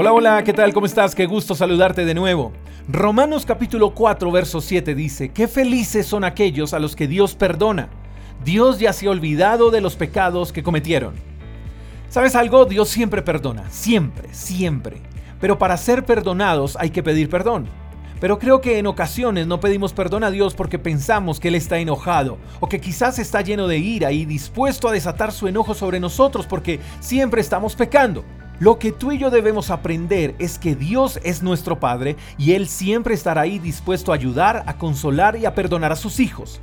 Hola, hola, ¿qué tal? ¿Cómo estás? Qué gusto saludarte de nuevo. Romanos capítulo 4, verso 7 dice, qué felices son aquellos a los que Dios perdona. Dios ya se ha olvidado de los pecados que cometieron. ¿Sabes algo? Dios siempre perdona, siempre, siempre. Pero para ser perdonados hay que pedir perdón. Pero creo que en ocasiones no pedimos perdón a Dios porque pensamos que Él está enojado o que quizás está lleno de ira y dispuesto a desatar su enojo sobre nosotros porque siempre estamos pecando. Lo que tú y yo debemos aprender es que Dios es nuestro Padre y Él siempre estará ahí dispuesto a ayudar, a consolar y a perdonar a sus hijos.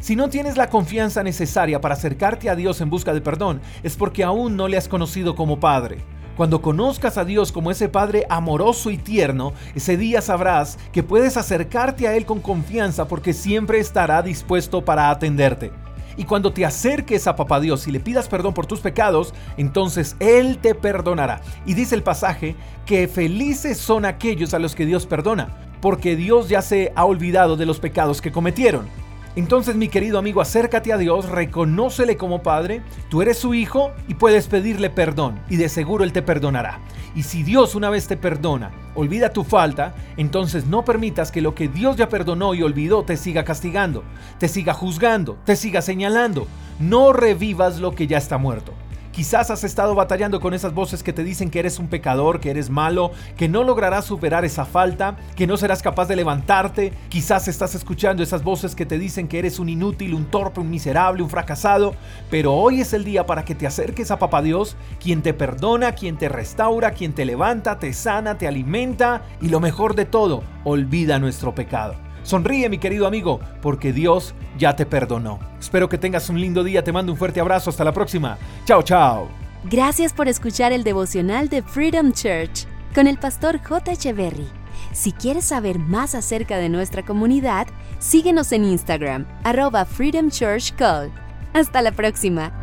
Si no tienes la confianza necesaria para acercarte a Dios en busca de perdón, es porque aún no le has conocido como Padre. Cuando conozcas a Dios como ese Padre amoroso y tierno, ese día sabrás que puedes acercarte a Él con confianza porque siempre estará dispuesto para atenderte. Y cuando te acerques a Papá Dios y le pidas perdón por tus pecados, entonces Él te perdonará. Y dice el pasaje que felices son aquellos a los que Dios perdona, porque Dios ya se ha olvidado de los pecados que cometieron. Entonces, mi querido amigo, acércate a Dios, reconócele como Padre, tú eres su hijo y puedes pedirle perdón y de seguro Él te perdonará. Y si Dios una vez te perdona, olvida tu falta, entonces no permitas que lo que Dios ya perdonó y olvidó te siga castigando, te siga juzgando, te siga señalando. No revivas lo que ya está muerto. Quizás has estado batallando con esas voces que te dicen que eres un pecador, que eres malo, que no lograrás superar esa falta, que no serás capaz de levantarte. Quizás estás escuchando esas voces que te dicen que eres un inútil, un torpe, un miserable, un fracasado. Pero hoy es el día para que te acerques a Papá Dios, quien te perdona, quien te restaura, quien te levanta, te sana, te alimenta y lo mejor de todo, olvida nuestro pecado. Sonríe mi querido amigo, porque Dios ya te perdonó. Espero que tengas un lindo día, te mando un fuerte abrazo, hasta la próxima. Chao, chao. Gracias por escuchar el devocional de Freedom Church con el pastor J. Echeverry. Si quieres saber más acerca de nuestra comunidad, síguenos en Instagram, arroba Freedom Church Call. Hasta la próxima.